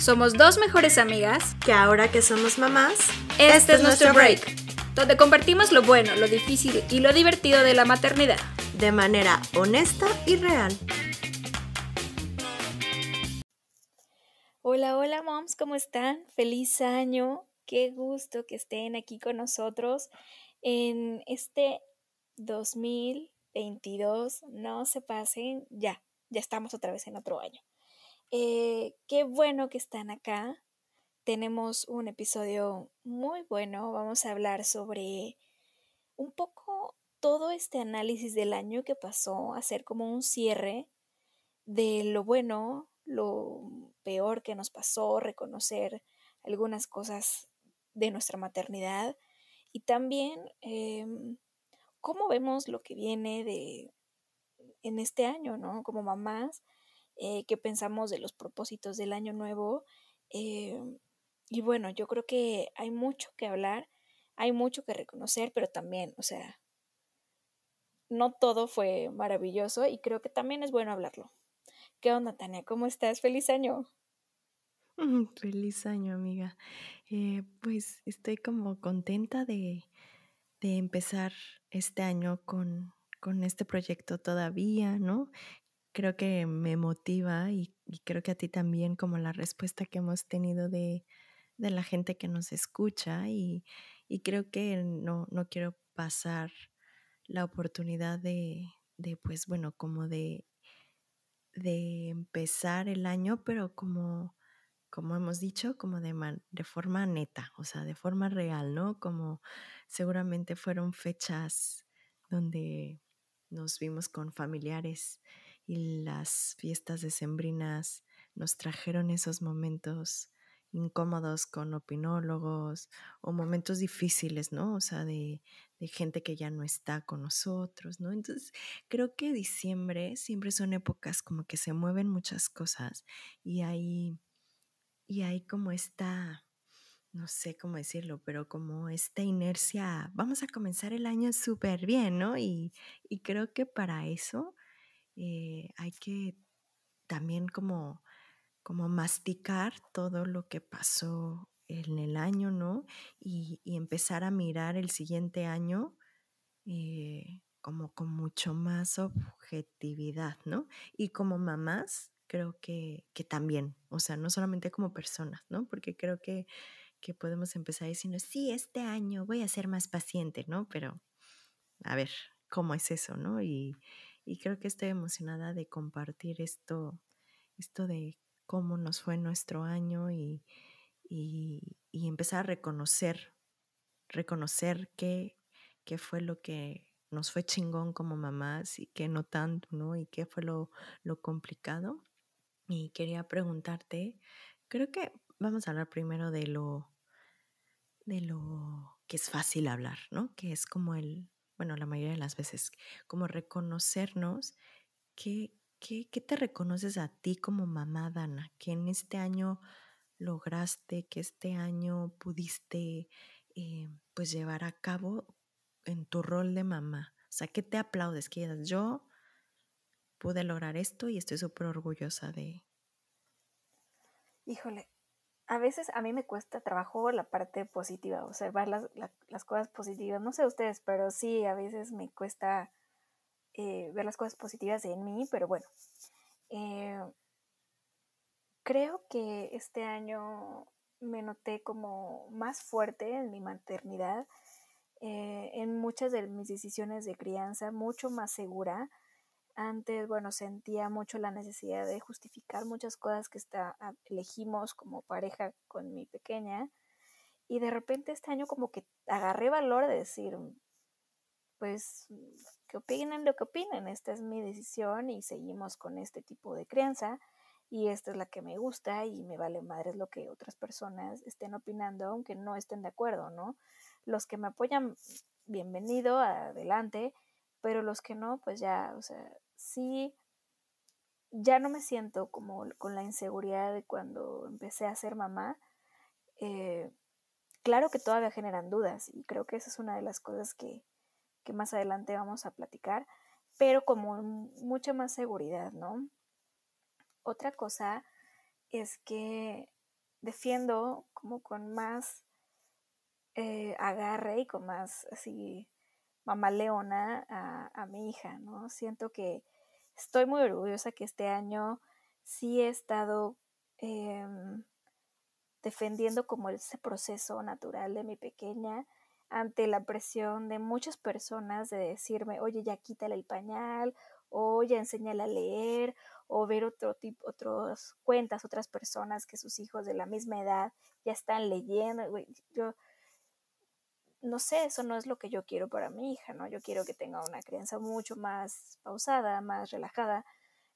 Somos dos mejores amigas que ahora que somos mamás, este, es nuestro break, donde compartimos lo bueno, lo difícil y lo divertido de la maternidad. De manera honesta y real. Hola, hola moms, ¿cómo están? Feliz año. Qué gusto que estén aquí con nosotros en este 2022. No se pasen, ya, ya estamos otra vez en otro año. Eh, qué bueno que están acá. Tenemos un episodio muy bueno. Vamos a hablar sobre un poco todo este análisis del año que pasó, hacer como un cierre de lo bueno, lo peor que nos pasó, reconocer algunas cosas de nuestra maternidad y también em, cómo vemos lo que viene de en este año, ¿no? Como mamás, eh, qué pensamos de los propósitos del año nuevo. Eh, y bueno, yo creo que hay mucho que hablar, hay mucho que reconocer, pero también, o sea, no todo fue maravilloso y creo que también es bueno hablarlo. ¿Qué onda, Tania? ¿Cómo estás? Feliz año. Feliz año, amiga. Eh, pues estoy como contenta de, de empezar este año con, con, este proyecto todavía, ¿no? creo que me motiva y, creo que a ti también como la respuesta que hemos tenido de, la gente que nos escucha y, creo que no, no, quiero pasar la oportunidad de, de pues bueno, como de, de empezar el año, pero como, como hemos dicho, como de, de forma neta, o sea, de forma real, ¿no? Como seguramente fueron fechas donde nos vimos con familiares y las fiestas decembrinas nos trajeron esos momentos incómodos con opinólogos o momentos difíciles, ¿no? O sea, de, gente que ya no está con nosotros, ¿no? Entonces, creo que diciembre siempre son épocas como que se mueven muchas cosas y hay, y hay como esta, no sé cómo decirlo, pero como esta inercia, vamos a comenzar el año súper bien, ¿no? Y, y creo que para eso eh, hay que también como, como masticar todo lo que pasó en el año, ¿no? Y, empezar a mirar el siguiente año eh, como con mucho más objetividad, ¿no? Y como mamás, creo que, que, también, o sea, no solamente como personas, ¿no? Porque creo que, que podemos empezar diciendo, sí, este año voy a ser más paciente, ¿no? Pero, a ver, ¿cómo es eso, no? Y, y creo que estoy emocionada de compartir esto, esto de cómo nos fue nuestro año y, empezar a reconocer, reconocer qué, qué fue lo que nos fue chingón como mamás y qué no tanto, ¿no? Y qué fue lo, lo complicado. Y quería preguntarte, creo que vamos a hablar primero de lo, de lo que es fácil hablar, ¿no? Que es como el, bueno, la mayoría de las veces, como reconocernos que, ¿qué te reconoces a ti como mamá, Dana? Que en este año lograste, que este año pudiste eh, pues llevar a cabo en tu rol de mamá. O sea, ¿qué te aplaudes? Que yo pude lograr esto y estoy súper orgullosa de... Híjole, a veces a mí me cuesta trabajo la parte positiva, observar las, las cosas positivas. No sé ustedes, pero sí, a veces me cuesta eh, ver las cosas positivas en mí, pero bueno. Eh, creo que este año me noté como más fuerte en mi maternidad, eh, en muchas de mis decisiones de crianza, mucho más segura antes, bueno, sentía mucho la necesidad de justificar muchas cosas que está, ah, elegimos como pareja con mi pequeña. Y de repente este año como que agarré valor de decir, pues, que opinen lo que opinen, esta es mi decisión y seguimos con este tipo de crianza y esta es la que me gusta y me vale madres lo que otras personas estén opinando, aunque no estén de acuerdo, ¿no? Los que me apoyan, bienvenido, adelante, pero los que no, pues ya, o sea, sí, ya no me siento como con la inseguridad de cuando empecé a ser mamá. Eh, claro que todavía generan dudas y creo que esa es una de las cosas que, más adelante vamos a platicar, pero como mucha más seguridad, ¿no? otra cosa es que defiendo como con más eh, agarre y con más así mamaleona a, a mi hija, ¿no? Siento que estoy muy orgullosa que este año sí he estado em, defendiendo como ese proceso natural de mi pequeña ante la presión de muchas personas de decirme, oye, ya quítale el pañal, o ya enséñale a leer, o ver otro tipo, otras cuentas, otras personas que sus hijos de la misma edad ya están leyendo. Yo no sé, eso no es lo que yo quiero para mi hija, ¿no? Yo quiero que tenga una crianza mucho más pausada, más relajada,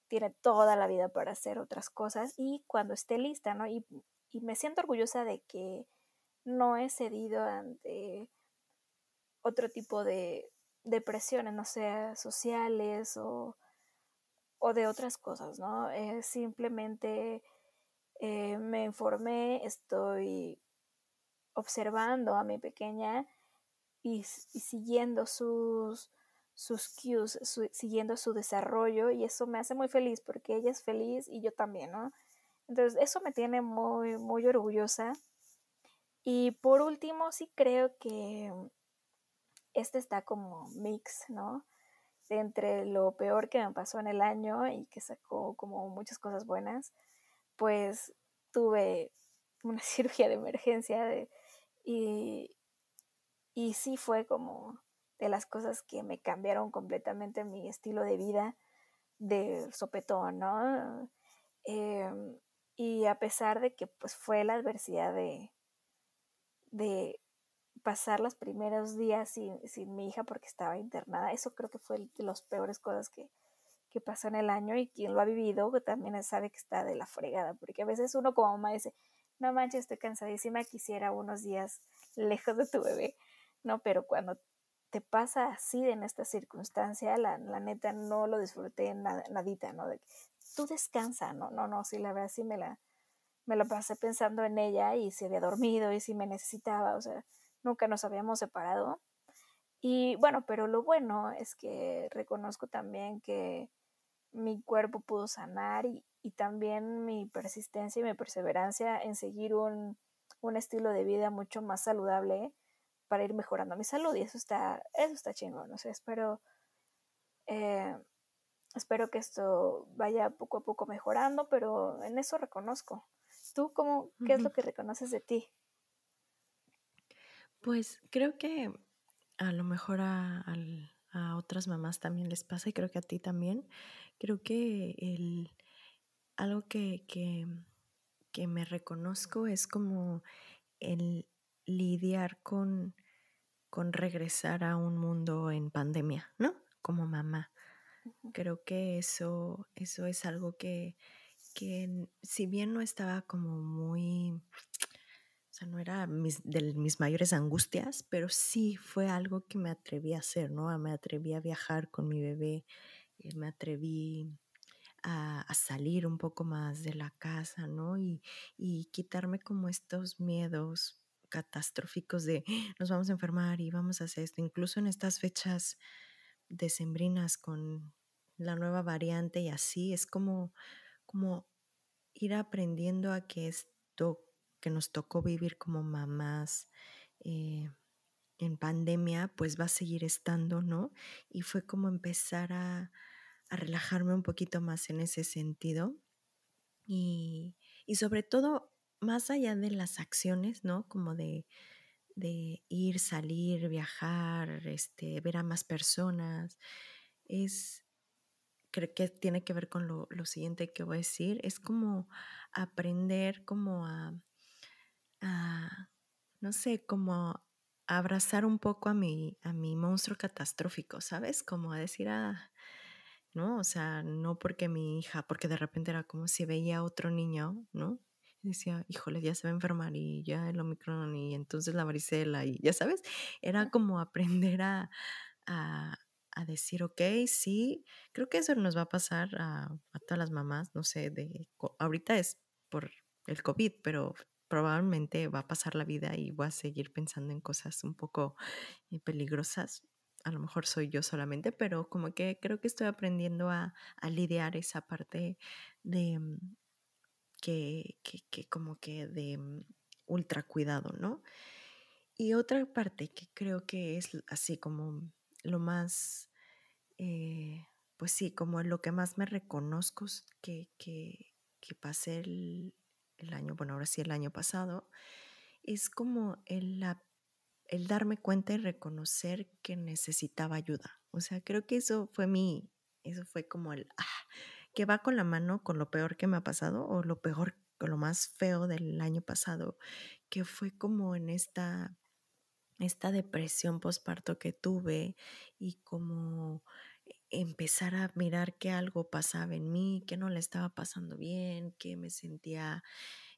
tiene toda la vida para hacer otras cosas y cuando esté lista, ¿no? Y, y me siento orgullosa de que no he cedido ante otro tipo de, depresiones, no sé, sociales o, o, de otras cosas, ¿no? Eh, simplemente eh, me informé, estoy observando a mi pequeña y, siguiendo sus, sus cues, siguiendo su desarrollo y eso me hace muy feliz porque ella es feliz y yo también, ¿no? Entonces eso me tiene muy, muy orgullosa. Y por último, sí creo que este está como mix, ¿no? entre lo peor que me pasó en el año y que sacó como muchas cosas buenas, pues tuve una cirugía de emergencia de, y, y sí fue como de las cosas que me cambiaron completamente mi estilo de vida de sopetón, ¿no? Em, y a pesar de que pues fue la adversidad de, de pasar los primeros días sin, mi hija porque estaba internada, eso creo que fue de las peores cosas que, que pasó en el año y quien lo ha vivido también sabe que está de la fregada, porque a veces uno como mamá dice, no manches, estoy cansadísima, quisiera unos días lejos de tu bebé, ¿no? Pero cuando te pasa así en esta circunstancia, la, la neta no lo disfruté nada, nadita, ¿no? De tú descansa, no, no, no, sí, la verdad sí me la, me pasé pensando en ella y si había dormido y si me necesitaba, o sea, nunca nos habíamos separado. Y bueno, pero lo bueno es que reconozco también que mi cuerpo pudo sanar y, y también mi persistencia y mi perseverancia en seguir un, un, estilo de vida mucho más saludable para ir mejorando mi salud y eso está, eso está chingón, no sé, espero, eh, espero que esto vaya poco a poco mejorando, pero en eso reconozco. ¿Tú cómo, qué es lo que reconoces de ti? Pues creo que a lo mejor a, a otras mamás también les pasa y creo que a ti también. Creo que el, algo que, que, me reconozco es como el lidiar con, con regresar a un mundo en pandemia, ¿no? Como mamá. Creo que eso, eso es algo que, que si bien no estaba como muy, o sea, no era mis, de mis mayores angustias, pero sí fue algo que me atreví a hacer, ¿no? Me atreví a viajar con mi bebé, eh, me atreví a, salir un poco más de la casa, ¿no? Y, quitarme como estos miedos catastróficos de nos vamos a enfermar y vamos a hacer esto, incluso en estas fechas decembrinas con la nueva variante y así, es como, como ir aprendiendo a que esto que nos tocó vivir como mamás eh, en pandemia, pues va a seguir estando, ¿no? Y fue como empezar a, a relajarme un poquito más en ese sentido. Y, y, sobre todo, más allá de las acciones, ¿no? Como de, ir, salir, viajar, este, ver a más personas, es, creo que tiene que ver con lo, siguiente que voy a decir, es como aprender como a, a no sé, como a abrazar un poco a mi, a mi monstruo catastrófico, ¿sabes? Como a decir, ah, ¿no? O sea, no porque mi hija, porque de repente era como si veía a otro niño, ¿no? Decía, híjole, ya se va a enfermar y ya el Omicron y entonces la varicela y ya sabes, era como aprender a, a, a decir, ok, sí, creo que eso nos va a pasar a, a todas las mamás, no sé, de, ahorita es por el COVID, pero probablemente va a pasar la vida y voy a seguir pensando en cosas un poco eh, peligrosas a lo mejor soy yo solamente, pero como que creo que estoy aprendiendo a, a lidiar esa parte de mm, que, que, que como que de mm, ultra cuidado, ¿no? Y otra parte que creo que es así como lo más, eh, pues sí, como lo que más me reconozco que, que, que pasé el, el, año, bueno, ahora sí el año pasado, es como el, el darme cuenta y reconocer que necesitaba ayuda. O sea, creo que eso fue mi, eso fue como el, ah, que va con la mano con lo peor que me ha pasado o lo peor, con lo más feo del año pasado, que fue como en esta esta depresión postparto que tuve y como empezar a mirar que algo pasaba en mí, que no le estaba pasando bien, que me sentía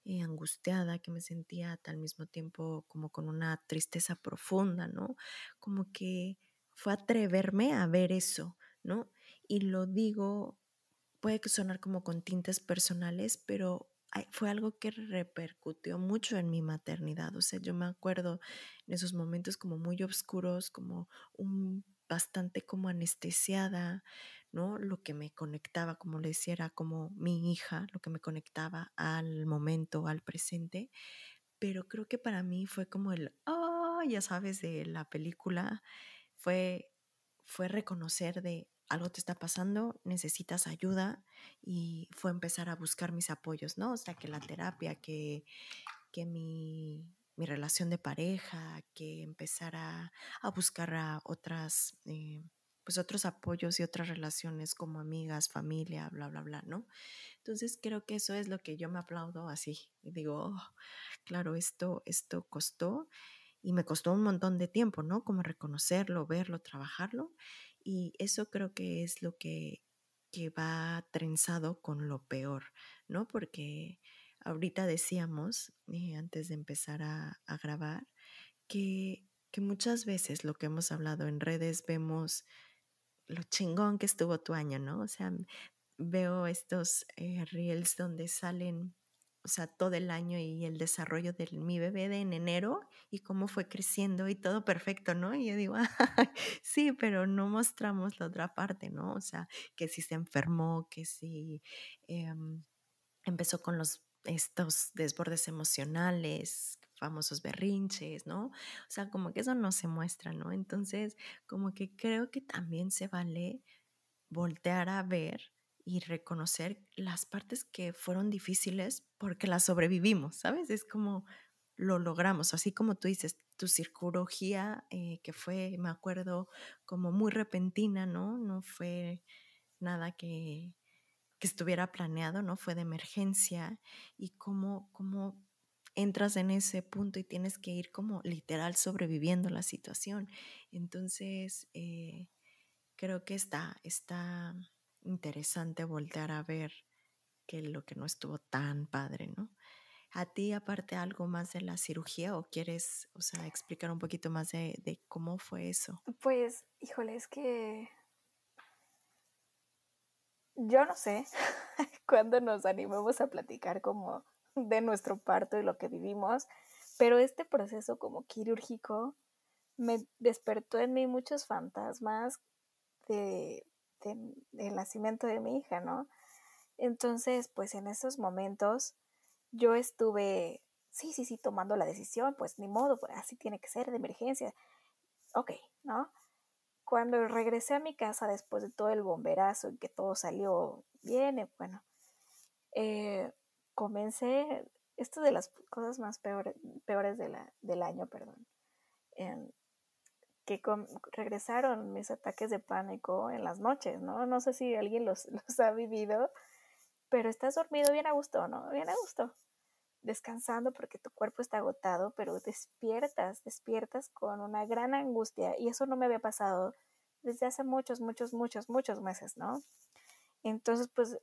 eh, angustiada, que me sentía al mismo tiempo como con una tristeza profunda, ¿no? Como que fue atreverme a ver eso, ¿no? Y lo digo, puede sonar como con tintes personales, pero fue algo que repercutió mucho en mi maternidad. O sea, yo me acuerdo en esos momentos como muy oscuros, como bastante como anestesiada, ¿no? Lo que me conectaba, como le decía, era como mi hija, lo que me conectaba al momento, al presente. Pero creo que para mí fue como el, oh, ya sabes, de la película, fue, fue reconocer de, algo te está pasando, necesitas ayuda y fue empezar a buscar mis apoyos, ¿no? O sea, que la terapia, que, que mi, mi relación de pareja, que empezar a, a buscar a otras, eh, pues otros apoyos y otras relaciones como amigas, familia, bla, bla, bla, ¿no? Entonces creo que eso es lo que yo me aplaudo así y digo, oh, claro, esto, esto costó y me costó un montón de tiempo, ¿no? Como reconocerlo, verlo, trabajarlo y eso creo que es lo que, que va trenzado con lo peor, ¿no? Porque ahorita decíamos, eh, antes de empezar a, grabar, que, que muchas veces lo que hemos hablado en redes vemos lo chingón que estuvo tu año, ¿no? O sea, veo estos eh, reels donde salen o sea, todo el año y el desarrollo de mi bebé de en enero y cómo fue creciendo y todo perfecto, ¿no? Y yo digo, sí, pero no mostramos la otra parte, ¿no? O sea, que si se enfermó, que si em, empezó con los estos desbordes emocionales, famosos berrinches, ¿no? O sea, como que eso no se muestra, ¿no? Entonces, como que creo que también se vale voltear a ver y reconocer las partes que fueron difíciles porque las sobrevivimos, ¿sabes? Es como lo logramos, así como tú dices, tu cirugía eh, que fue, me acuerdo, como muy repentina, ¿no? No fue nada que, que estuviera planeado, ¿no? Fue de emergencia y cómo, cómo entras en ese punto y tienes que ir como literal sobreviviendo la situación. Entonces, eh, creo que está, está interesante voltear a ver que lo que no estuvo tan padre, ¿no? ¿A ti aparte algo más de la cirugía o quieres, o sea, explicar un poquito más de, de cómo fue eso? Pues, híjole, es que yo no sé cuándo nos animamos a platicar como de nuestro parto y lo que vivimos, pero este proceso como quirúrgico me despertó en mí muchos fantasmas de del nacimiento de mi hija, ¿no? Entonces, pues en esos momentos yo estuve, sí, sí, sí, tomando la decisión, pues ni modo, pues así tiene que ser, de emergencia. Ok, ¿no? Cuando regresé a mi casa después de todo el bomberazo y que todo salió bien, eh, bueno, eh, comencé, esto de las cosas más peores, peores de del año, perdón, que regresaron mis ataques de pánico en las noches, ¿no? No sé si alguien los, los ha vivido, pero estás dormido bien a gusto, ¿no? Bien a gusto, descansando porque tu cuerpo está agotado, pero despiertas, despiertas con una gran angustia y eso no me había pasado desde hace muchos, muchos, muchos, muchos meses, ¿no? Entonces, pues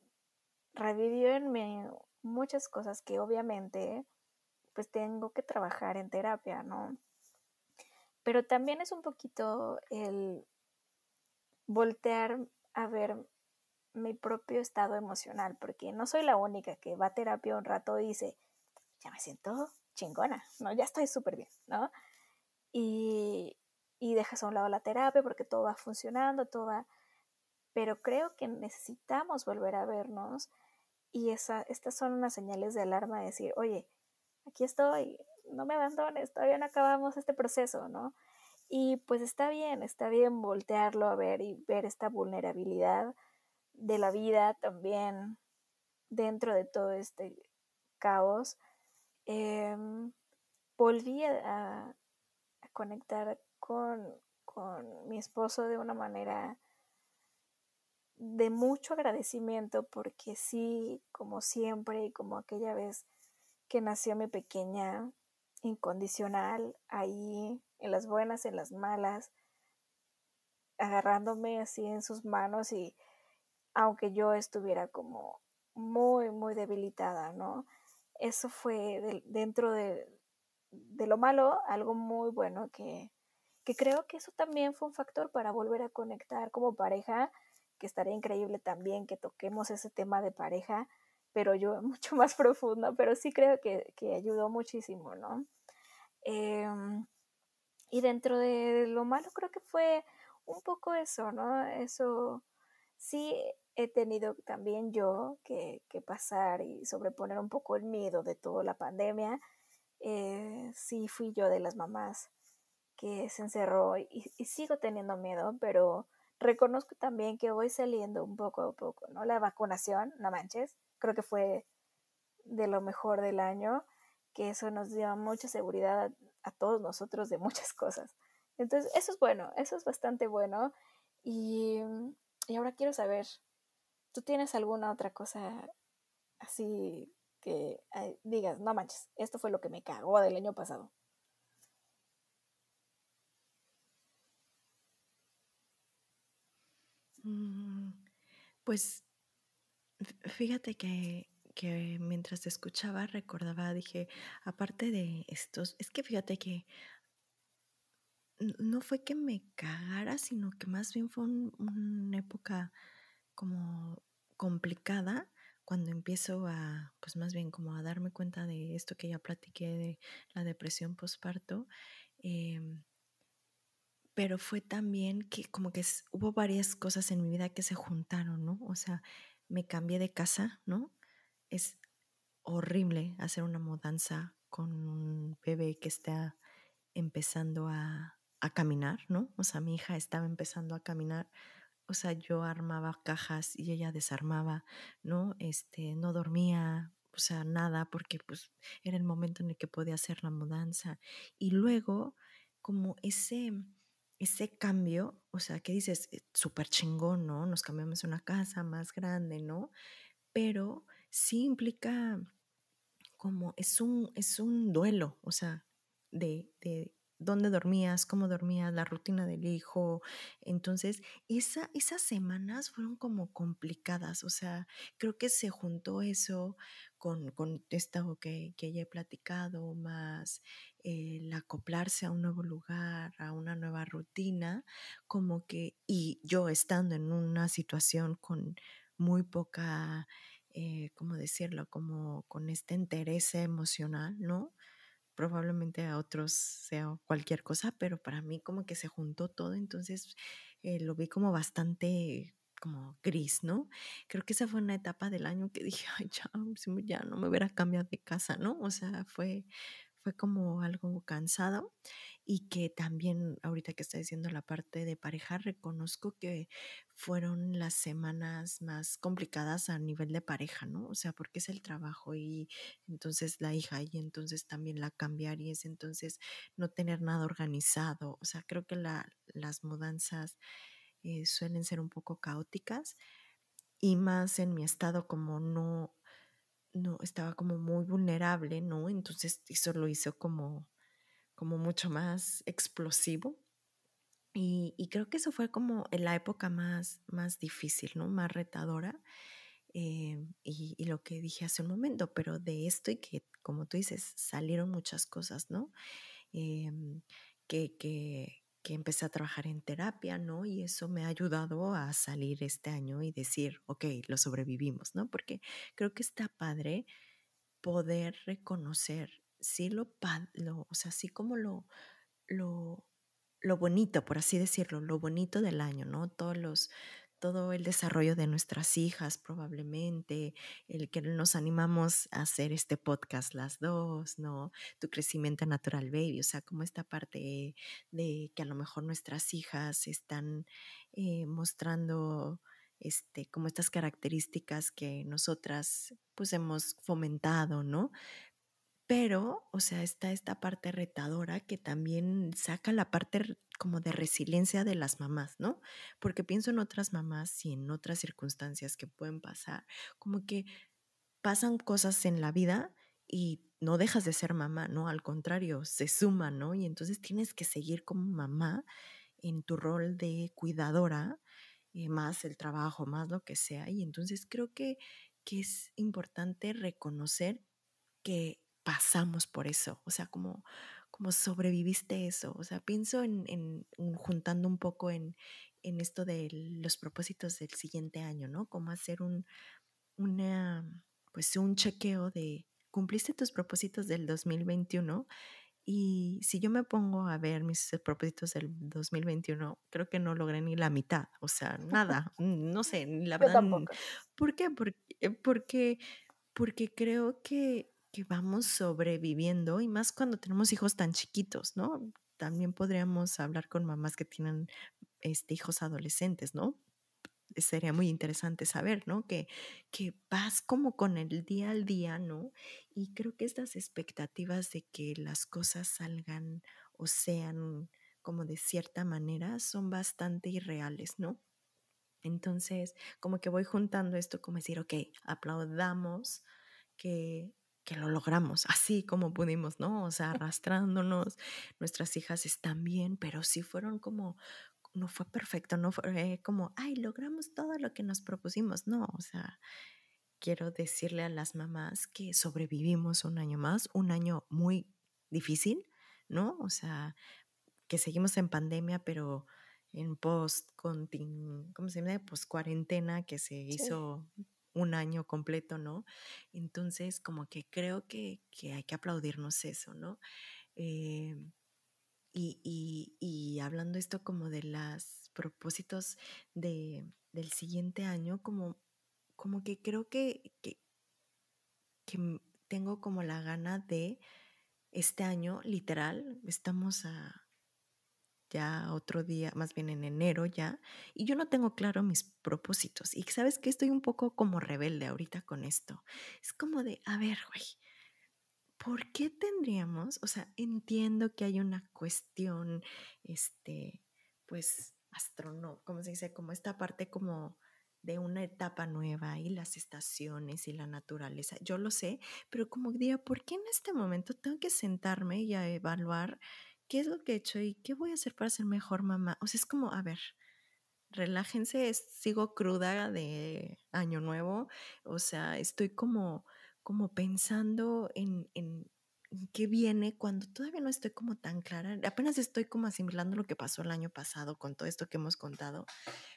revivió en mí muchas cosas que obviamente pues tengo que trabajar en terapia, ¿no? Pero también es un poquito el voltear a ver mi propio estado emocional, porque no soy la única que va a terapia un rato y dice, ya me siento chingona, ¿no? Ya estoy súper bien, ¿no? Y, y dejas a un lado la terapia porque todo va funcionando, todo va... Pero creo que necesitamos volver a vernos y esa, estas son unas señales de alarma de decir, oye, aquí estoy, no me abandones, todavía no acabamos este proceso, ¿no? Y pues está bien, está bien voltearlo a ver y ver esta vulnerabilidad de la vida también dentro de todo este caos. Em, volví a, conectar con, con mi esposo de una manera de mucho agradecimiento porque sí, como siempre y como aquella vez que nació mi pequeña incondicional, ahí en las buenas, en las malas, agarrándome así en sus manos y aunque yo estuviera como muy, muy debilitada, ¿no? Eso fue dentro de, de, lo malo algo muy bueno que, que creo que eso también fue un factor para volver a conectar como pareja, que estaría increíble también que toquemos ese tema de pareja, pero yo mucho más profundo, pero sí creo que, que ayudó muchísimo, ¿no? Em, y dentro de lo malo creo que fue un poco eso, ¿no? Eso sí he tenido también yo que, pasar y sobreponer un poco el miedo de toda la pandemia. Eh, sí fui yo de las mamás que se encerró y, sigo teniendo miedo, pero reconozco también que voy saliendo un poco a poco, ¿no? La vacunación, no manches, creo que fue de lo mejor del año que eso nos dio mucha seguridad a, todos nosotros de muchas cosas. Entonces, eso es bueno, eso es bastante bueno. Y, y ahora quiero saber, ¿tú tienes alguna otra cosa así que digas, no manches, esto fue lo que me cagó del año pasado? Mm, pues fíjate que que mientras te escuchaba recordaba, dije, aparte de estos, es que fíjate que no fue que me cagara, sino que más bien fue una época como complicada cuando empiezo a, pues más bien como a darme cuenta de esto que ya platiqué de la depresión postparto. Em, pero fue también que como que hubo varias cosas en mi vida que se juntaron, ¿no? O sea, me cambié de casa, ¿no? es horrible hacer una mudanza con un bebé que está empezando a, caminar, ¿no? O sea, mi hija estaba empezando a caminar, o sea, yo armaba cajas y ella desarmaba, ¿no? Este, no dormía, o sea, nada, porque pues era el momento en el que podía hacer la mudanza. Y luego, como ese, ese cambio, o sea, ¿qué dices? Eh, súper chingón, ¿no? Nos cambiamos a una casa más grande, ¿no? Pero sí implica como es un, es un duelo, o sea, de, de dónde dormías, cómo dormías, la rutina del hijo. Entonces, esa, esas semanas fueron como complicadas, o sea, creo que se juntó eso con, con esto que, que ya he platicado, más el acoplarse a un nuevo lugar, a una nueva rutina, como que, y yo estando en una situación con muy poca eh, ¿cómo decirlo? Como con este interés emocional, ¿no? Probablemente a otros sea cualquier cosa, pero para mí como que se juntó todo, entonces eh, lo vi como bastante como gris, ¿no? Creo que esa fue una etapa del año que dije, ay, ya, ya no me hubiera cambiado de casa, ¿no? O sea, fue, fue como algo cansado y que también ahorita que está diciendo la parte de pareja, reconozco que fueron las semanas más complicadas a nivel de pareja, ¿no? O sea, porque es el trabajo y entonces la hija y entonces también la cambiar y es entonces no tener nada organizado. O sea, creo que la, las mudanzas eh, suelen ser un poco caóticas y más en mi estado como no no estaba como muy vulnerable, ¿no? Entonces eso lo hizo como como mucho más explosivo. Y, creo que eso fue como en la época más, más difícil, ¿no? Más retadora. Eh, y, lo que dije hace un momento, pero de esto y que, como tú dices, salieron muchas cosas, ¿no? Em, que, que, que, empecé a trabajar en terapia, ¿no? Y eso me ha ayudado a salir este año y decir, ok, lo sobrevivimos, ¿no? Porque creo que está padre poder reconocer sí lo, lo o sea, sí como lo, lo, lo bonito, por así decirlo, lo bonito del año, ¿no? Todos los, todo el desarrollo de nuestras hijas probablemente, el que nos animamos a hacer este podcast las dos, ¿no? Tu crecimiento natural baby, o sea, como esta parte de que a lo mejor nuestras hijas están eh, mostrando este, como estas características que nosotras pues hemos fomentado, ¿no? Pero, o sea, está esta parte retadora que también saca la parte como de resiliencia de las mamás, ¿no? Porque pienso en otras mamás y en otras circunstancias que pueden pasar, como que pasan cosas en la vida y no dejas de ser mamá, ¿no? Al contrario, se suma, ¿no? Y entonces tienes que seguir como mamá en tu rol de cuidadora, eh, más el trabajo, más lo que sea. Y entonces creo que, que es importante reconocer que pasamos por eso, o sea, como, como sobreviviste eso, o sea, pienso en, juntando un poco en, en, esto de los propósitos del siguiente año, ¿no? Como hacer un, una, pues un chequeo de, ¿cumpliste tus propósitos del 2021? Y si yo me pongo a ver mis propósitos del 2021, creo que no logré ni la mitad, o sea, nada, no sé, la verdad. ¿Por qué? Porque, porque, porque creo que que vamos sobreviviendo y más cuando tenemos hijos tan chiquitos, ¿no? También podríamos hablar con mamás que tienen este, hijos adolescentes, ¿no? Sería muy interesante saber, ¿no? Que, que vas como con el día al día, ¿no? Y creo que estas expectativas de que las cosas salgan o sean como de cierta manera son bastante irreales, ¿no? Entonces, como que voy juntando esto como decir, ok, aplaudamos que que lo logramos, así como pudimos, ¿no? O sea, arrastrándonos, nuestras hijas están bien, pero sí fueron como, no fue perfecto, no fue como, ay, logramos todo lo que nos propusimos, no, o sea, quiero decirle a las mamás que sobrevivimos un año más, un año muy difícil, ¿no? O sea, que seguimos en pandemia, pero en post, ¿cómo se llama? Post cuarentena que se hizo un año completo, ¿no? Entonces, como que creo que, hay que aplaudirnos eso, ¿no? Eh, y, y, hablando esto como de los propósitos de, del siguiente año, como, como que creo que, que, que tengo como la gana de este año, literal, estamos a ya otro día, más bien en enero ya, y yo no tengo claro mis propósitos. Y sabes que estoy un poco como rebelde ahorita con esto. Es como de, a ver, güey, ¿por qué tendríamos, o sea, entiendo que hay una cuestión, este, pues, astronómica, ¿cómo se dice? Como esta parte como de una etapa nueva y las estaciones y la naturaleza. Yo lo sé, pero como diría, ¿por qué en este momento tengo que sentarme y a evaluar ¿qué es lo que he hecho y qué voy a hacer para ser mejor mamá? O sea, es como, a ver, relájense, sigo cruda de año nuevo, o sea, estoy como, como pensando en, en, qué viene cuando todavía no estoy como tan clara, apenas estoy como asimilando lo que pasó el año pasado con todo esto que hemos contado,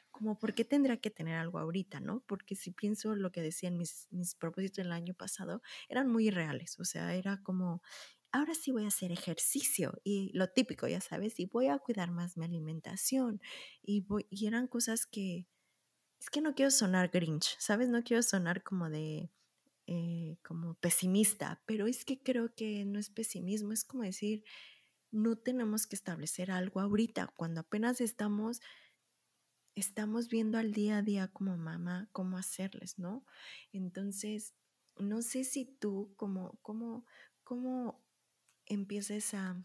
como por qué tendría que tener algo ahorita, ¿no? Porque si pienso lo que decían mis, mis propósitos del año pasado, eran muy irreales, o sea, era como, ahora sí voy a hacer ejercicio y lo típico, ya sabes, y voy a cuidar más mi alimentación y, voy, y eran cosas que, es que no quiero sonar grinch, ¿sabes? No quiero sonar como de, eh, como pesimista, pero es que creo que no es pesimismo, es como decir, no tenemos que establecer algo ahorita, cuando apenas estamos, estamos viendo al día a día como mamá cómo hacerles, ¿no? Entonces, no sé si tú como, como, como empieces a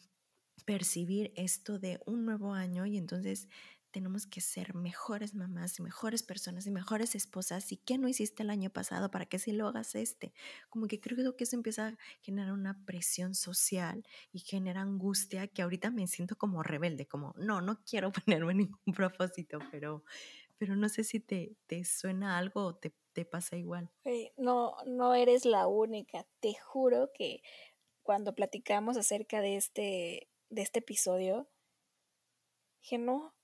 percibir esto de un nuevo año y entonces tenemos que ser mejores mamás y mejores personas y mejores esposas. ¿Y qué no hiciste el año pasado para que sí lo hagas este? Como que creo que eso empieza a generar una presión social y genera angustia que ahorita me siento como rebelde, como no, no quiero ponerme ningún propósito, pero, pero no sé si te, te suena algo o te, te pasa igual. No, no eres la única. Te juro que cuando platicamos acerca de este, de este episodio, dije, no,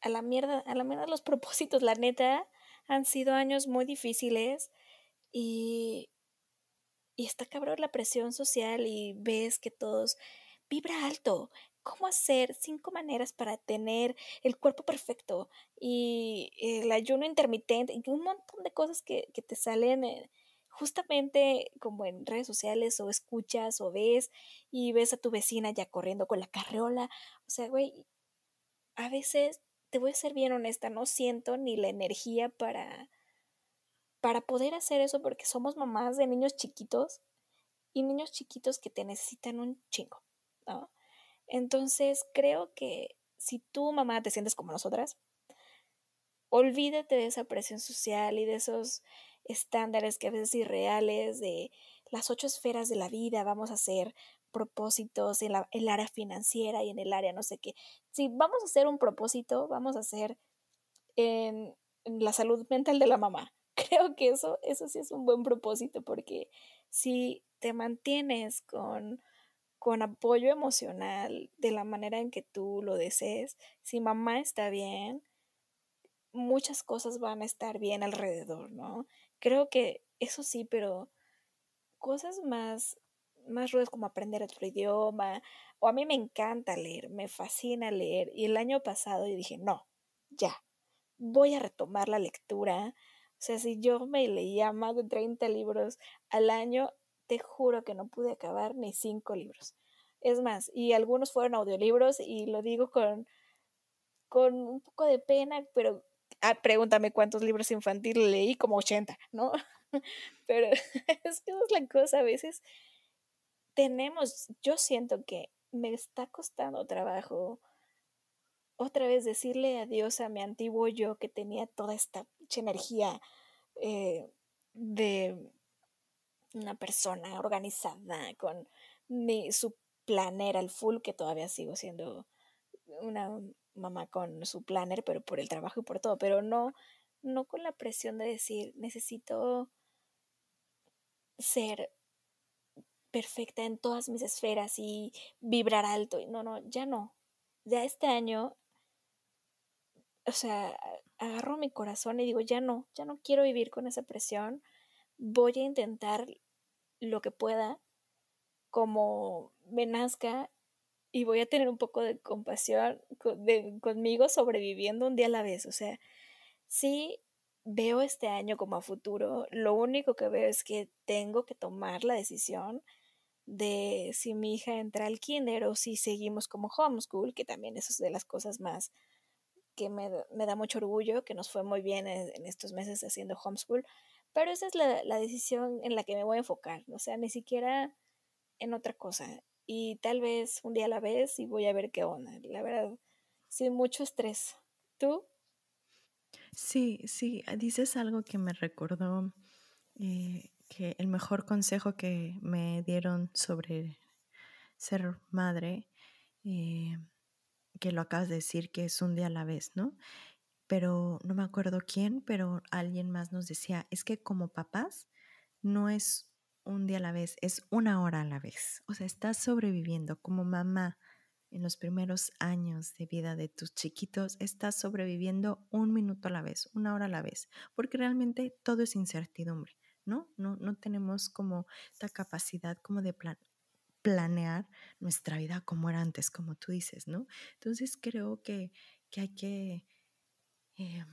a la mierda, a la mierda los propósitos, la neta, han sido años muy difíciles y, y está cabrón la presión social y ves que todos vibra alto, cómo hacer cinco maneras para tener el cuerpo perfecto y el ayuno intermitente y un montón de cosas que, te salen justamente como en redes sociales o escuchas o ves y ves a tu vecina ya corriendo con la carreola. O sea, güey, a veces, te voy a ser bien honesta, no siento ni la energía para, para poder hacer eso porque somos mamás de niños chiquitos y niños chiquitos que te necesitan un chingo, ¿no? Entonces, creo que si tú, mamá, te sientes como nosotras, olvídate de esa presión social y de esos estándares que a veces irreales de las ocho esferas de la vida, vamos a hacer propósitos en la, el área financiera y en el área no sé qué. Si vamos a hacer un propósito, vamos a hacer en, la salud mental de la mamá. Creo que eso, eso sí es un buen propósito porque si te mantienes con, con apoyo emocional de la manera en que tú lo desees, si mamá está bien, muchas cosas van a estar bien alrededor, ¿no? Creo que eso sí, pero cosas más, más rudas como aprender otro idioma, o a mí me encanta leer, me fascina leer, y el año pasado yo dije, no, ya, voy a retomar la lectura. O sea, si yo me leía más de 30 libros al año, te juro que no pude acabar ni cinco libros. Es más, y algunos fueron audiolibros y lo digo con, con un poco de pena, pero ah, pregúntame cuántos libros infantiles leí, como 80, ¿no? Pero es que es la cosa, a veces tenemos, yo siento que me está costando trabajo otra vez decirle adiós a mi antiguo yo que tenía toda esta energía eh, de una persona organizada con mi, su planner al full, que todavía sigo siendo una mamá con su planner, pero por el trabajo y por todo, pero no, no con la presión de decir, necesito ser perfecta en todas mis esferas y vibrar alto. No, no, ya no. Ya este año, o sea, agarro mi corazón y digo, ya no, ya no quiero vivir con esa presión. Voy a intentar lo que pueda, como me nazca y voy a tener un poco de compasión conmigo sobreviviendo un día a la vez. O sea, sí veo este año como a futuro. Lo único que veo es que tengo que tomar la decisión de si mi hija entra al kinder o si seguimos como homeschool, que también eso es de las cosas más que me, da mucho orgullo, que nos fue muy bien en, estos meses haciendo homeschool, pero esa es la, la, decisión en la que me voy a enfocar, o sea, ni siquiera en otra cosa y tal vez un día a la vez y voy a ver qué onda. La verdad, sin mucho estrés. ¿Tú? Sí, sí, dices algo que me recordó eh, que el mejor consejo que me dieron sobre ser madre, eh, que lo acabas de decir, que es un día a la vez, ¿no? Pero no me acuerdo quién, pero alguien más nos decía, es que como papás no es un día a la vez, es una hora a la vez. O sea, estás sobreviviendo como mamá en los primeros años de vida de tus chiquitos, estás sobreviviendo un minuto a la vez, una hora a la vez, porque realmente todo es incertidumbre, ¿no? No, no tenemos como esta capacidad como de planear nuestra vida como era antes, como tú dices, ¿no? Entonces creo que, hay que eh,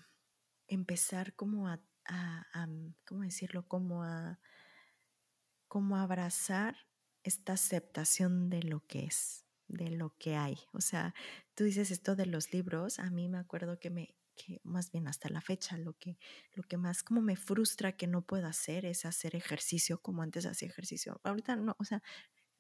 empezar como a, a, ¿cómo decirlo? Como a como abrazar esta aceptación de lo que es, de lo que hay. O sea, tú dices esto de los libros, a mí me acuerdo que me que más bien hasta la fecha lo que lo que más como me frustra que no puedo hacer es hacer ejercicio como antes hacía ejercicio. Ahorita no, o sea,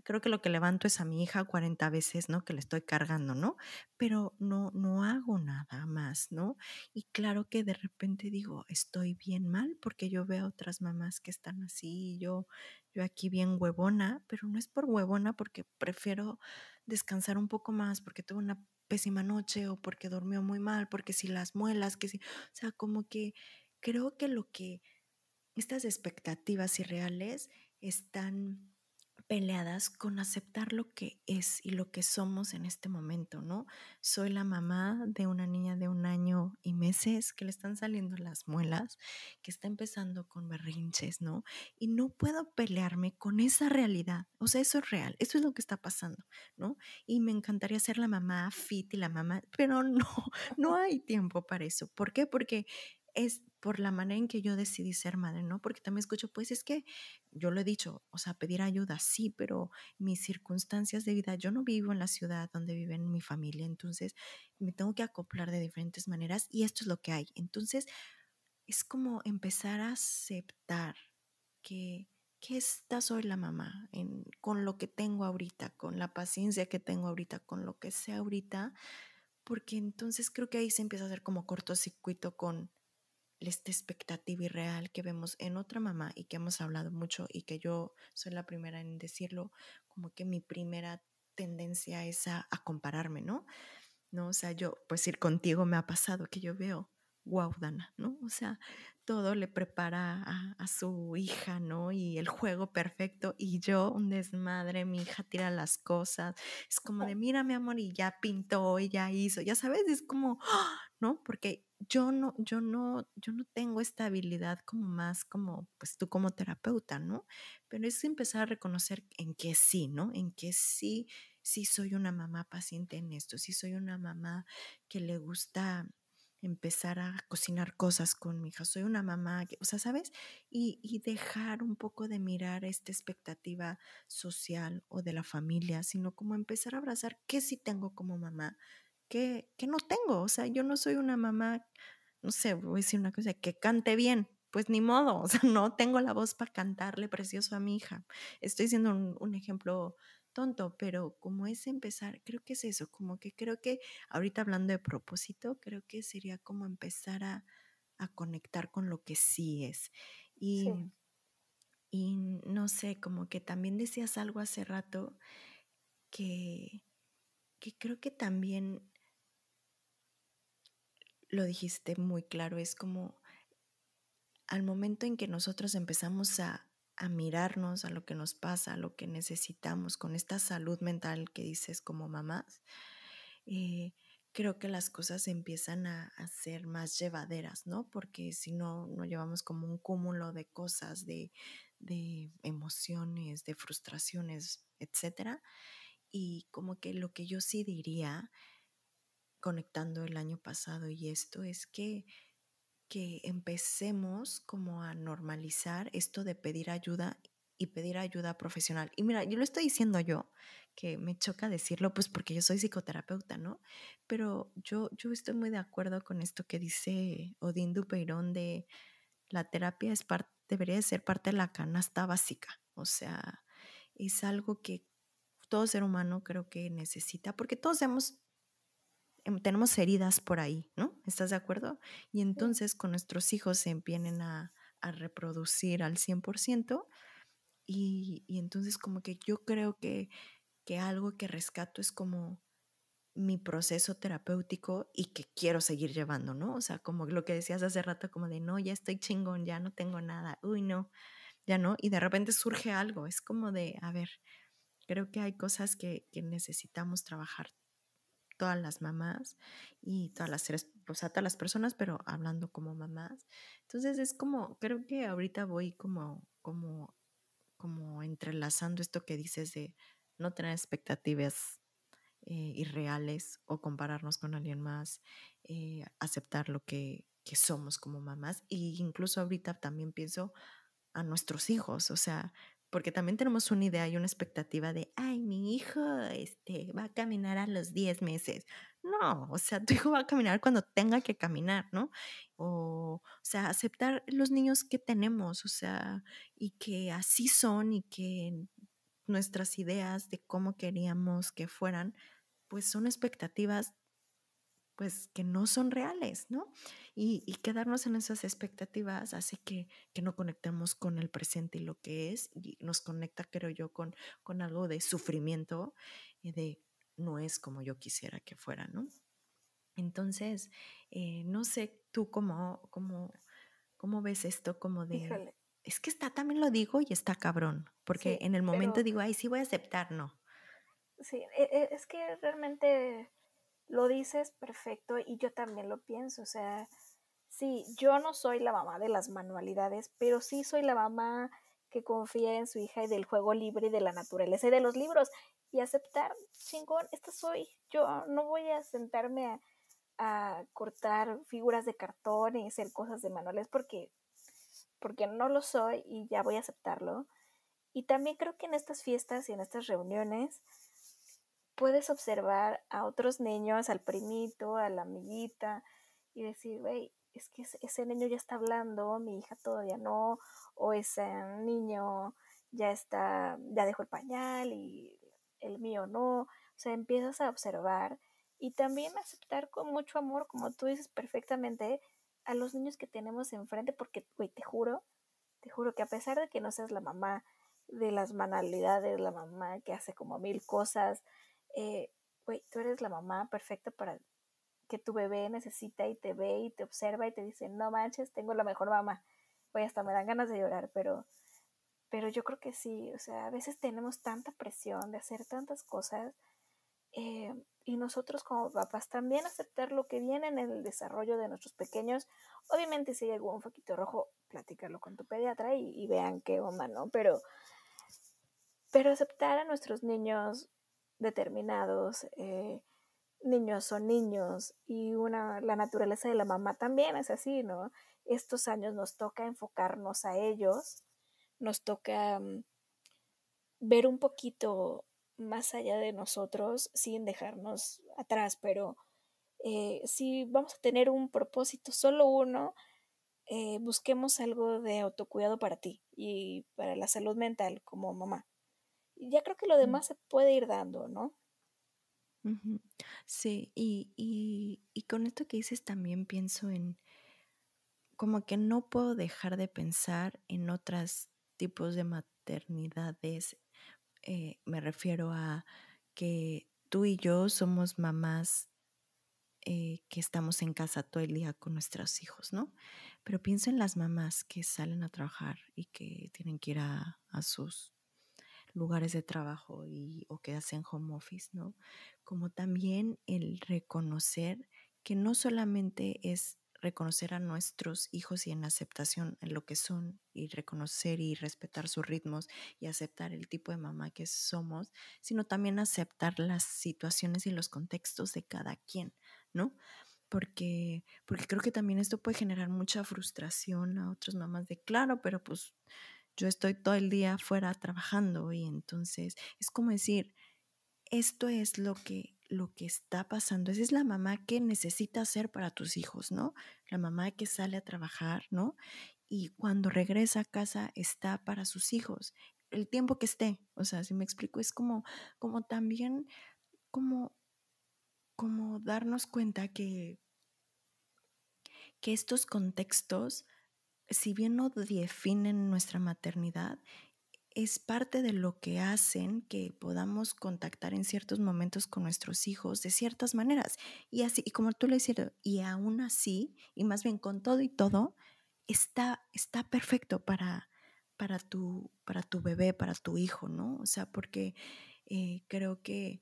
creo que lo que levanto es a mi hija 40 veces, ¿no? Que le estoy cargando, ¿no? Pero no, no hago nada más, ¿no? Y claro que de repente digo, estoy bien mal porque yo veo otras mamás que están así, yo, yo aquí bien huevona, pero no es por huevona porque prefiero descansar un poco más porque tuve una pésima noche o porque durmió muy mal, porque si las muelas, que si, o sea, como que creo que lo que estas expectativas irreales están peleadas con aceptar lo que es y lo que somos en este momento, ¿no? Soy la mamá de una niña de un año y meses que le están saliendo las muelas, que está empezando con berrinches, ¿no? Y no puedo pelearme con esa realidad. O sea, eso es real, eso es lo que está pasando, ¿no? Y me encantaría ser la mamá fit y la mamá, pero no, no hay tiempo para eso. ¿Por qué? Porque es por la manera en que yo decidí ser madre, ¿no? Porque también escucho, pues es que yo lo he dicho, o sea, pedir ayuda, sí, pero mis circunstancias de vida, yo no vivo en la ciudad donde vive mi familia, entonces me tengo que acoplar de diferentes maneras y esto es lo que hay. Entonces, es como empezar a aceptar que, que esta soy la mamá, con lo que tengo ahorita, con la paciencia que tengo ahorita, con lo que sé ahorita, porque entonces creo que ahí se empieza a hacer como cortocircuito con esta expectativa irreal que vemos en otra mamá y que hemos hablado mucho y que yo soy la primera en decirlo, como que mi primera tendencia es a, compararme, ¿no? ¿no? O sea, yo, pues ir contigo me ha pasado que yo veo, wow, Dana, ¿no? O sea, todo le prepara a, a, su hija, ¿no? Y el juego perfecto y yo un desmadre, mi hija tira las cosas, es como de, mira mi amor, y ya pintó, y ya hizo, ya sabes, es como, ¿no? Porque yo no, yo no, yo no tengo esta habilidad como más como, pues tú como terapeuta, ¿no? Pero es empezar a reconocer en que sí, ¿no? En que sí, sí soy una mamá paciente en esto, sí soy una mamá que le gusta empezar a cocinar cosas con mi hija, soy una mamá, que, o sea, ¿sabes? Y, y dejar un poco de mirar esta expectativa social o de la familia, sino como empezar a abrazar qué sí tengo como mamá, que, no tengo. O sea, yo no soy una mamá, no sé, voy a decir una cosa, que cante bien. Pues ni modo, o sea, no tengo la voz para cantarle precioso a mi hija. Estoy siendo un, ejemplo tonto, pero como es empezar, creo que es eso, como que creo que ahorita hablando de propósito, creo que sería como empezar a, conectar con lo que sí es. Y, y no sé, como que también decías algo hace rato que, que creo que también lo dijiste muy claro, es como al momento en que nosotros empezamos a, mirarnos a lo que nos pasa, a lo que necesitamos con esta salud mental que dices como mamás, eh, creo que las cosas empiezan a, ser más llevaderas, ¿no? Porque si no, no llevamos como un cúmulo de cosas, de, de emociones, de frustraciones, etcétera. Y como que lo que yo sí diría conectando el año pasado y esto es que, que empecemos como a normalizar esto de pedir ayuda y pedir ayuda profesional. Y mira, yo lo estoy diciendo yo, que me choca decirlo, pues porque yo soy psicoterapeuta, ¿no? Pero yo, yo estoy muy de acuerdo con esto que dice Odín Dupeirón de la terapia es parte, debería ser parte de la canasta básica. O sea, es algo que todo ser humano creo que necesita, porque todos hemos Em, tenemos heridas por ahí, ¿no? ¿Estás de acuerdo? Y entonces con nuestros hijos se empiezan a, reproducir al 100% y, y, entonces como que yo creo que, que algo que rescato es como mi proceso terapéutico y que quiero seguir llevando, ¿no? O sea, como lo que decías hace rato, como de, no, ya estoy chingón, ya no tengo nada, uy, no, ya no, y de repente surge algo, es como de, a ver, creo que hay cosas que, que necesitamos trabajar todas las mamás y todas las seres, o sea, todas las personas, pero hablando como mamás. Entonces es como, creo que ahorita voy como, como, como entrelazando esto que dices de no tener expectativas eh, irreales o compararnos con alguien más, eh, aceptar lo que, que somos como mamás. E incluso ahorita también pienso a nuestros hijos, o sea, porque también tenemos una idea y una expectativa de, ay, mi hijo este, va a caminar a los 10 meses. No, o sea, tu hijo va a caminar cuando tenga que caminar, ¿no? O, o sea, aceptar los niños que tenemos, o sea, y que así son y que nuestras ideas de cómo queríamos que fueran, pues son expectativas pues que no son reales, ¿no? Y, quedarnos en esas expectativas hace que, no conectemos con el presente y lo que es, y nos conecta, creo yo, con, con algo de sufrimiento y de no es como yo quisiera que fuera, ¿no? Entonces, eh, no sé tú cómo, cómo, cómo ves esto como de... es que está, también lo digo y está cabrón, porque en el momento digo, ay, sí voy a aceptar, no. Sí, e, e, es que realmente lo dices perfecto y yo también lo pienso, o sea, sí, yo no soy la mamá de las manualidades, pero sí soy la mamá que confía en su hija y del juego libre y de la naturaleza y de los libros y aceptar, chingón, esta soy, yo no voy a sentarme a, a cortar figuras de cartón y hacer cosas de manuales porque porque no lo soy y ya voy a aceptarlo. Y también creo que en estas fiestas y en estas reuniones puedes observar a otros niños, al primito, a la amiguita, y decir, güey, es que ese niño ya está hablando, mi hija todavía no, o ese niño ya está, ya dejó el pañal y el mío no. O sea, empiezas a observar y también aceptar con mucho amor, como tú dices perfectamente, a los niños que tenemos enfrente, porque, güey, te juro, te juro que a pesar de que no seas la mamá de las manualidades, la mamá que hace como mil cosas, eh, güey, tú eres la mamá perfecta para que tu bebé necesita y te ve y te observa y te dice, no manches, tengo la mejor mamá. Güey, hasta me dan ganas de llorar, pero, pero yo creo que sí, o sea, a veces tenemos tanta presión de hacer tantas cosas eh, y nosotros como papás también aceptar lo que viene en el desarrollo de nuestros pequeños. Obviamente si hay algún foquito rojo, platícalo con tu pediatra y, vean qué onda, ¿no? Pero, pero aceptar a nuestros niños determinados, eh, niños son niños y una, la naturaleza de la mamá también es así, ¿no? Estos años nos toca enfocarnos a ellos, nos toca mm, ver un poquito más allá de nosotros sin dejarnos atrás, pero eh, si vamos a tener un propósito, solo uno, eh, busquemos algo de autocuidado para ti y para la salud mental como mamá. Ya creo que lo demás se puede ir dando, ¿no? Sí, y, y, y con esto que dices también pienso en como que no puedo dejar de pensar en otros tipos de maternidades eh, me refiero a que tú y yo somos mamás eh, que estamos en casa todo el día con nuestros hijos, ¿no? Pero pienso en las mamás que salen a trabajar y que tienen que ir a, a sus lugares de trabajo y, o que hacen home office, ¿no? Como también el reconocer que no solamente es reconocer a nuestros hijos y en aceptación en lo que son y reconocer y respetar sus ritmos y aceptar el tipo de mamá que somos, sino también aceptar las situaciones y los contextos de cada quien, ¿no? Porque, porque creo que también esto puede generar mucha frustración a otras mamás de, claro, pero pues yo estoy todo el día fuera trabajando y entonces es como decir, esto es lo que lo que está pasando. Esa es la mamá que necesita ser para tus hijos, ¿no? La mamá que sale a trabajar, ¿no? Y cuando regresa a casa está para sus hijos, el tiempo que esté. O sea, si me explico, es como, como también, como, como darnos cuenta que, que estos contextos, si bien no definen nuestra maternidad, es parte de lo que hacen que podamos contactar en ciertos momentos con nuestros hijos de ciertas maneras. Y así, y como tú lo dices, y aún así, y más bien con todo y todo, está, está perfecto para, para, tu, para tu bebé, para tu hijo, ¿no? O sea, porque eh, creo que,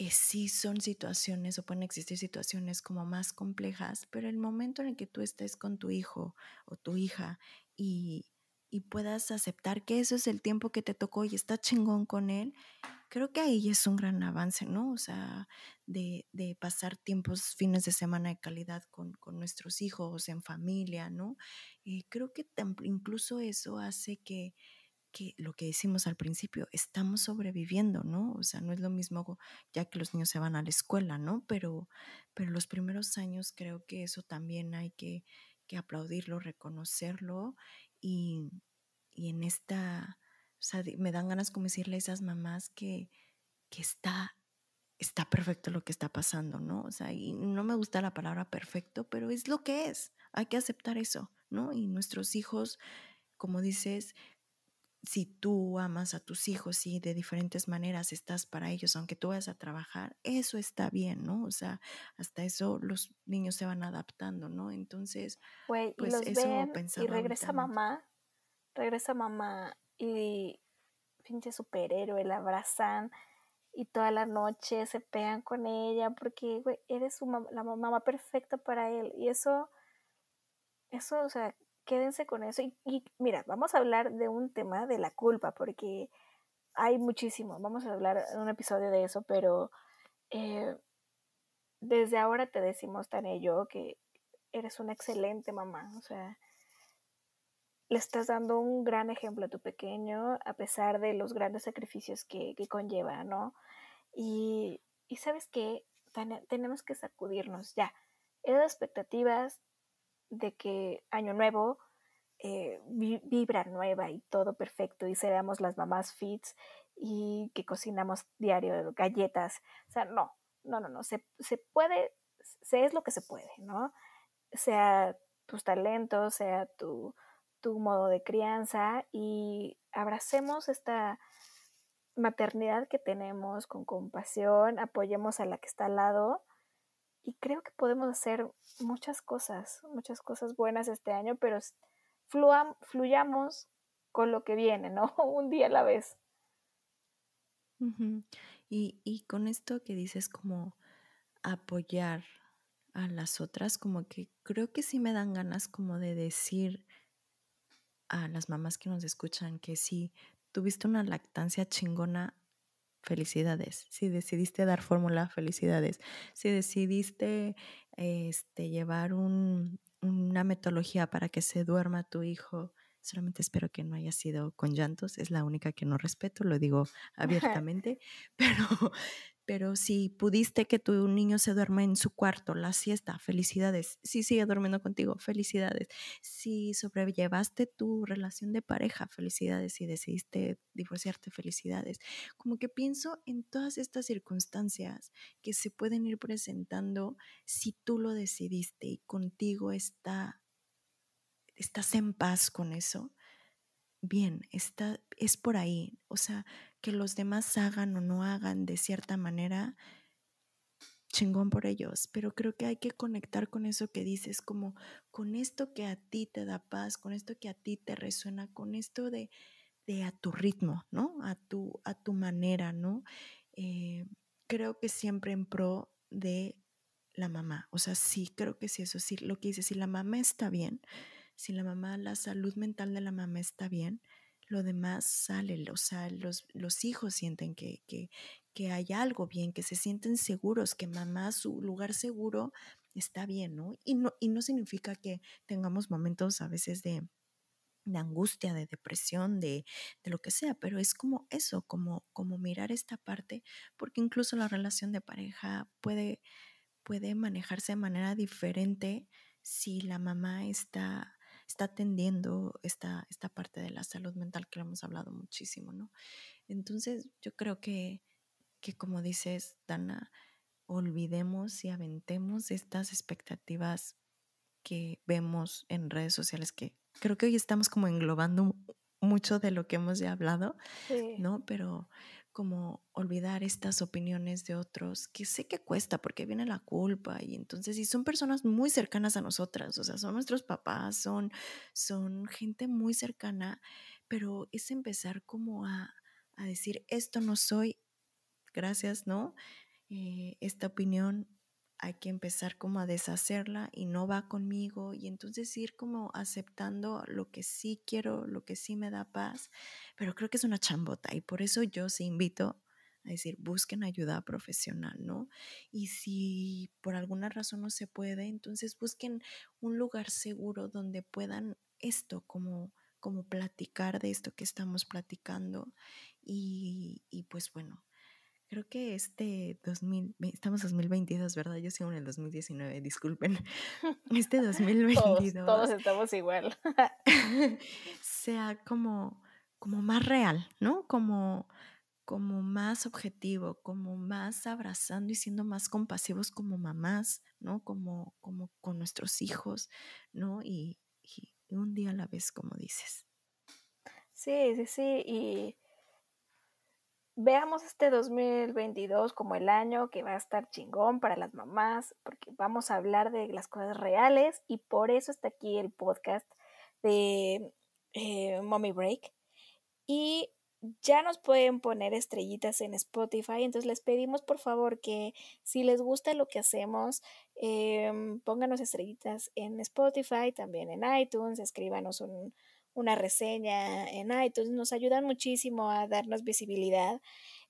que sí son situaciones o pueden existir situaciones como más complejas, pero el momento en el que tú estés con tu hijo o tu hija y y puedas aceptar que eso es el tiempo que te tocó y está chingón con él, creo que ahí es un gran avance, ¿no? O sea, de, de pasar tiempos, fines de semana de calidad con, con nuestros hijos, en familia, ¿no? Y creo que incluso eso hace que, que lo que decimos al principio, estamos sobreviviendo, ¿no? O sea, no es lo mismo ya que los niños se van a la escuela, ¿no? Pero, pero los primeros años creo que eso también hay que, que aplaudirlo, reconocerlo y, en esta, o sea, me dan ganas como decirle a esas mamás que, que está, está perfecto lo que está pasando, ¿no? O sea, y no me gusta la palabra perfecto, pero es lo que es, hay que aceptar eso, ¿no? Y nuestros hijos, como dices, si tú amas a tus hijos y de diferentes maneras estás para ellos, aunque tú vayas a trabajar, eso está bien, ¿no? O sea, hasta eso los niños se van adaptando, ¿no? Entonces, pues y los eso ven y regresa mamá, regresa mamá y pinche superhéroe, la abrazan y toda la noche se pegan con ella porque, güey, eres su la mamá perfecta para él. Y eso, eso, o sea, quédense con eso. Y, mira, vamos a hablar de un tema de la culpa porque hay muchísimo. Vamos a hablar en un episodio de eso, pero eh, desde ahora te decimos, Tania y yo, que eres una excelente mamá. O sea, le estás dando un gran ejemplo a tu pequeño a pesar de los grandes sacrificios que, conlleva, ¿no? Y, sabes qué, tenemos que sacudirnos ya. Esas expectativas de que año nuevo, eh, vibra nueva y todo perfecto y seamos las mamás fits y que cocinamos diario galletas. O sea, no, no, no, no, se, se puede, se es lo que se puede, ¿no? Sea tus talentos, sea tu, tu modo de crianza y abracemos esta maternidad que tenemos con compasión, apoyemos a la que está al lado y creo que podemos hacer muchas cosas, muchas cosas buenas este año, pero fluyamos con lo que viene, ¿no? Un día a la vez. y, y con esto que dices como apoyar a las otras, como que creo que sí me dan ganas como de decir a las mamás que nos escuchan que si tuviste una lactancia chingona, felicidades. Si decidiste dar fórmula, felicidades. Si decidiste este, llevar una metodología para que se duerma tu hijo, solamente espero que no haya sido con llantos, es la única que no respeto, lo digo abiertamente, pero pero si pudiste que tu niño se duerma en su cuarto, la siesta, felicidades. Si sigue durmiendo contigo, felicidades. Si sobrellevaste tu relación de pareja, felicidades. Si decidiste divorciarte, felicidades. Como que pienso en todas estas circunstancias que se pueden ir presentando si tú lo decidiste y contigo está, estás en paz con eso. Bien, está, es por ahí. O sea, que los demás hagan o no hagan de cierta manera, chingón por ellos, pero creo que hay que conectar con eso que dices, como con esto que a ti te da paz, con esto que a ti te resuena, con esto de, de a tu ritmo, ¿no? A tu, a tu manera, ¿no? Eh, creo que siempre en pro de la mamá, o sea, sí, creo que sí, eso sí, lo que dices, si la mamá está bien, si la mamá, la salud mental de la mamá está bien, lo demás sale, o sea, los, los hijos sienten que, que, que hay algo bien, que se sienten seguros, que mamá, su lugar seguro está bien, ¿no? Y no, y no significa que tengamos momentos a veces de, de angustia, de depresión, de, de, lo que sea, pero es como eso, como, como mirar esta parte, porque incluso la relación de pareja puede, puede manejarse de manera diferente si la mamá está está atendiendo esta, esta parte de la salud mental que hemos hablado muchísimo, ¿no? Entonces yo creo que, que como dices, Dana, olvidemos y aventemos estas expectativas que vemos en redes sociales, que creo que hoy estamos como englobando mucho de lo que hemos ya hablado, ¿no? Pero como olvidar estas opiniones de otros, que sé que cuesta porque viene la culpa y entonces y son personas muy cercanas a nosotras, o sea, son nuestros papás, son, son gente muy cercana, pero es empezar como a, a decir, esto no soy, gracias, ¿no? Eh, esta opinión hay que empezar como a deshacerla y no va conmigo y entonces ir como aceptando lo que sí quiero, lo que sí me da paz, pero creo que es una chambota y por eso yo sí invito a decir, busquen ayuda profesional, ¿no? Y si por alguna razón no se puede, entonces busquen un lugar seguro donde puedan esto, como, como platicar de esto que estamos platicando y, y pues bueno, Creo que este 2000, estamos 2022, ¿verdad? Yo sigo en el 2019, disculpen. Este 2022. todos, estamos igual. sea como, como más real, ¿no? Como, como más objetivo, como más abrazando y siendo más compasivos como mamás, ¿no? Como, como con nuestros hijos, ¿no? Y, y un día a la vez, como dices. Sí, sí, sí. Y veamos este 2022 como el año que va a estar chingón para las mamás, porque vamos a hablar de las cosas reales y por eso está aquí el podcast de eh, Mommy Break. Y ya nos pueden poner estrellitas en Spotify, entonces les pedimos por favor que si les gusta lo que hacemos, em, pónganos estrellitas en Spotify, también en iTunes, escríbanos una reseña en iTunes, nos ayudan muchísimo a darnos visibilidad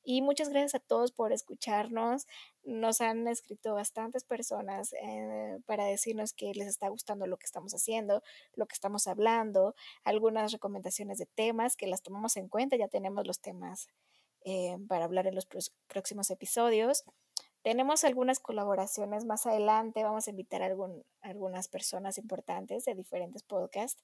y muchas gracias a todos por escucharnos. Nos han escrito bastantes personas eh, para decirnos que les está gustando lo que estamos haciendo, lo que estamos hablando, algunas recomendaciones de temas que las tomamos en cuenta. Ya tenemos los temas eh, para hablar en los próximos episodios. Tenemos algunas colaboraciones más adelante. Vamos a invitar a algunas personas importantes de diferentes podcasts.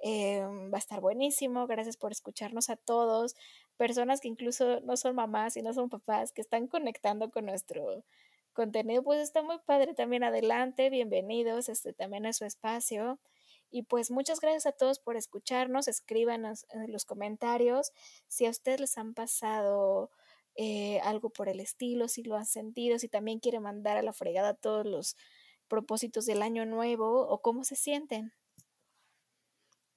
Em, va a estar buenísimo. Gracias por escucharnos a todos. Personas que incluso no son mamás y no son papás, que están conectando con nuestro contenido, pues está muy padre también. Adelante, bienvenidos. Este también es su espacio. Y pues muchas gracias a todos por escucharnos. Escríbanos en los comentarios si a ustedes les han pasado eh, algo por el estilo, si lo han sentido, si también quieren mandar a la fregada todos los propósitos del año nuevo o cómo se sienten.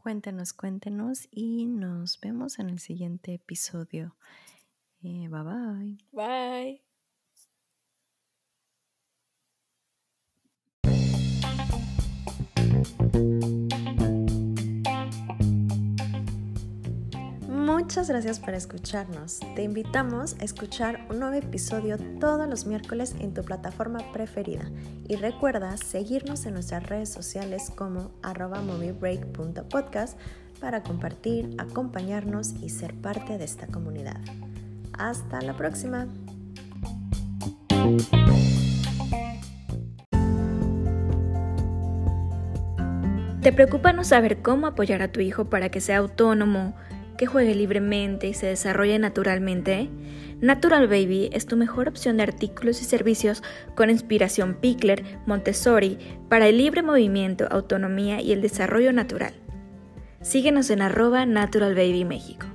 Cuéntenos, cuéntenos y nos vemos en el siguiente episodio. Eh, bye bye. Bye. Muchas gracias por escucharnos. Te invitamos a escuchar un nuevo episodio todos los miércoles en tu plataforma preferida. Y recuerda seguirnos en nuestras redes sociales como arroba moviebreak.podcast para compartir, acompañarnos y ser parte de esta comunidad. Hasta la próxima. ¿Te preocupa no saber cómo apoyar a tu hijo para que sea autónomo? Que juegue libremente y se desarrolle naturalmente, Natural Baby es tu mejor opción de artículos y servicios con inspiración Pickler, Montessori, para el libre movimiento, autonomía y el desarrollo natural. Síguenos en arroba Natural Baby México.